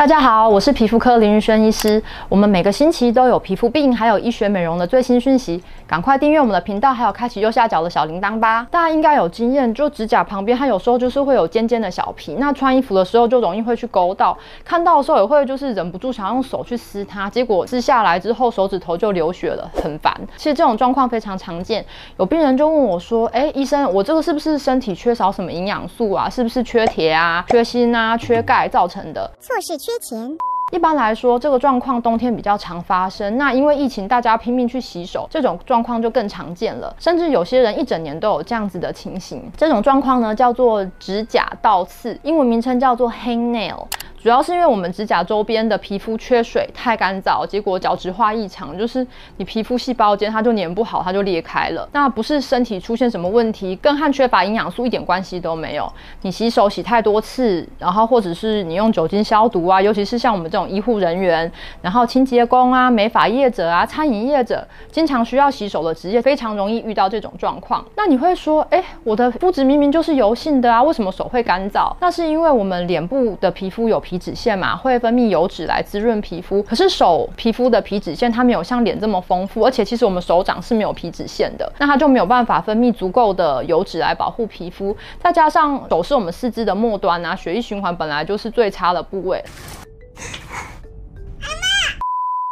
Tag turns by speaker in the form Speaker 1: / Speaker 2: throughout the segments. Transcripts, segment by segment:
Speaker 1: 大家好，我是皮肤科林玉轩医师。我们每个星期都有皮肤病还有医学美容的最新讯息，赶快订阅我们的频道，还有开启右下角的小铃铛吧。大家应该有经验，就指甲旁边它有时候就是会有尖尖的小皮，那穿衣服的时候就容易会去勾到，看到的时候也会就是忍不住想要用手去撕它，结果撕下来之后手指头就流血了，很烦。其实这种状况非常常见，有病人就问我说：“哎，医生，我这个是不是身体缺少什么营养素啊？是不是缺铁啊、缺锌啊、缺钙造成的？”错是缺。缺钱。一般来说，这个状况冬天比较常发生。那因为疫情，大家拼命去洗手，这种状况就更常见了。甚至有些人一整年都有这样子的情形。这种状况呢，叫做指甲倒刺，英文名称叫做 hangnail。主要是因为我们指甲周边的皮肤缺水太干燥，结果角质化异常，就是你皮肤细胞间它就粘不好，它就裂开了。那不是身体出现什么问题，跟和缺乏营养素一点关系都没有。你洗手洗太多次，然后或者是你用酒精消毒啊，尤其是像我们这种医护人员，然后清洁工啊、美发业者啊、餐饮业者，经常需要洗手的职业，非常容易遇到这种状况。那你会说，哎，我的肤质明明就是油性的啊，为什么手会干燥？那是因为我们脸部的皮肤有皮皮脂腺嘛，会分泌油脂来滋润皮肤。可是手皮肤的皮脂腺它没有像脸这么丰富，而且其实我们手掌是没有皮脂腺的，那它就没有办法分泌足够的油脂来保护皮肤。再加上手是我们四肢的末端啊，血液循环本来就是最差的部位。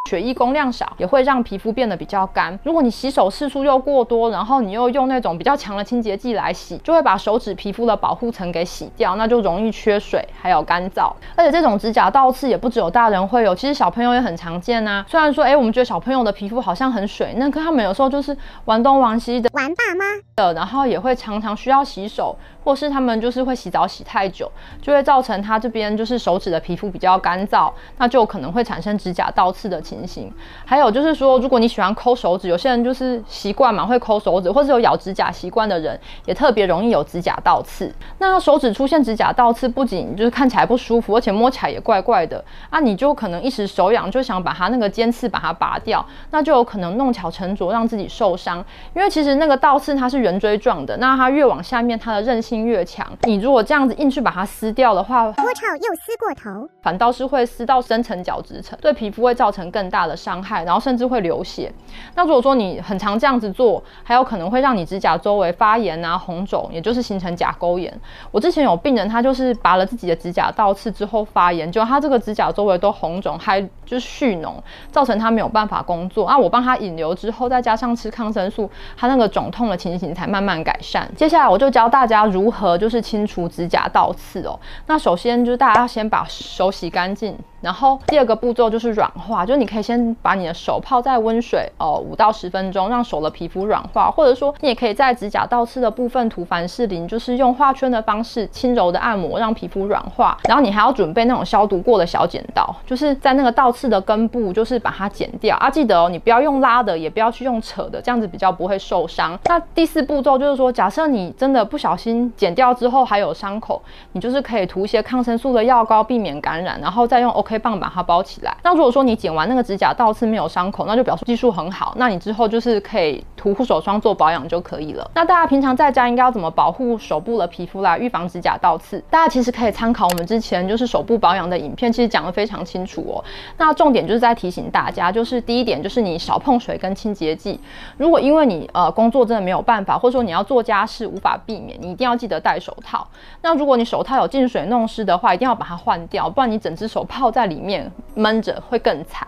Speaker 1: 血液供量少，也会让皮肤变得比较干。如果你洗手次数又过多，然后你又用那种比较强的清洁剂来洗，就会把手指皮肤的保护层给洗掉，那就容易缺水，还有干燥。而且这种指甲倒刺也不只有大人会有，其实小朋友也很常见啊。虽然说，哎，我们觉得小朋友的皮肤好像很水嫩，可他们有时候就是玩东玩西的，
Speaker 2: 玩爸妈
Speaker 1: 的，然后也会常常需要洗手。或是他们就是会洗澡洗太久，就会造成他这边就是手指的皮肤比较干燥，那就可能会产生指甲倒刺的情形。还有就是说，如果你喜欢抠手指，有些人就是习惯嘛，会抠手指，或是有咬指甲习惯的人，也特别容易有指甲倒刺。那手指出现指甲倒刺，不仅就是看起来不舒服，而且摸起来也怪怪的啊，你就可能一时手痒，就想把它那个尖刺把它拔掉，那就有可能弄巧成拙，让自己受伤。因为其实那个倒刺它是圆锥状的，那它越往下面，它的韧性越强，你如果这样子硬去把它撕掉的话，
Speaker 2: 脱臭又撕过头，
Speaker 1: 反倒是会撕到深层角质层，对皮肤会造成更大的伤害，然后甚至会流血。那如果说你很常这样子做，还有可能会让你指甲周围发炎啊、红肿，也就是形成甲沟炎。我之前有病人，他就是拔了自己的指甲倒刺之后发炎，就他这个指甲周围都红肿，还就是蓄脓，造成他没有办法工作。啊，我帮他引流之后，再加上吃抗生素，他那个肿痛的情形才慢慢改善。接下来我就教大家如何。就是清除指甲倒刺哦。那首先就是大家要先把手洗干净。然后第二个步骤就是软化，就是你可以先把你的手泡在温水哦，五到十分钟，让手的皮肤软化，或者说你也可以在指甲倒刺的部分涂凡士林，就是用画圈的方式轻柔的按摩，让皮肤软化。然后你还要准备那种消毒过的小剪刀，就是在那个倒刺的根部，就是把它剪掉啊。记得哦，你不要用拉的，也不要去用扯的，这样子比较不会受伤。那第四步骤就是说，假设你真的不小心剪掉之后还有伤口，你就是可以涂一些抗生素的药膏，避免感染，然后再用 OK 棒把它包起来。那如果说你剪完那个指甲倒刺没有伤口，那就表示技术很好。那你之后就是可以涂护手霜做保养就可以了。那大家平常在家应该要怎么保护手部的皮肤来预防指甲倒刺？大家其实可以参考我们之前就是手部保养的影片，其实讲得非常清楚哦。那重点就是在提醒大家，就是第一点就是你少碰水跟清洁剂。如果因为你呃工作真的没有办法，或者说你要做家事无法避免，你一定要记得戴手套。那如果你手套有进水弄湿的话，一定要把它换掉，不然你整只手泡在里面。闷着会更惨。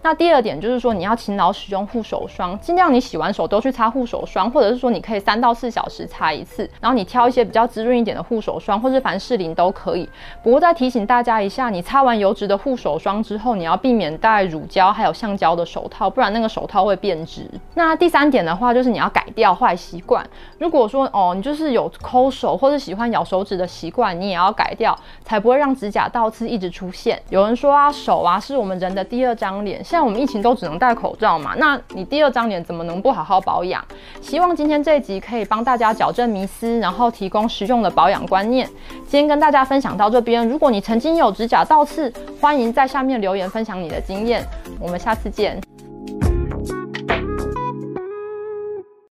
Speaker 1: 那第二点就是说，你要勤劳使用护手霜，尽量你洗完手都去擦护手霜，或者是说你可以三到四小时擦一次。然后你挑一些比较滋润一点的护手霜，或是凡士林都可以。不过再提醒大家一下，你擦完油脂的护手霜之后，你要避免戴乳胶还有橡胶的手套，不然那个手套会变质。那第三点的话，就是你要改掉坏习惯。如果说哦，你就是有抠手或者喜欢咬手指的习惯，你也要改掉，才不会让指甲倒刺一直出现。有人说啊，手啊是我们人的第二张脸。现在我们疫情都只能戴口罩嘛，那你第二张脸怎么能不好好保养？希望今天这一集可以帮大家矫正迷思，然后提供实用的保养观念。今天跟大家分享到这边，如果你曾经有指甲倒刺，欢迎在下面留言分享你的经验。我们下次见。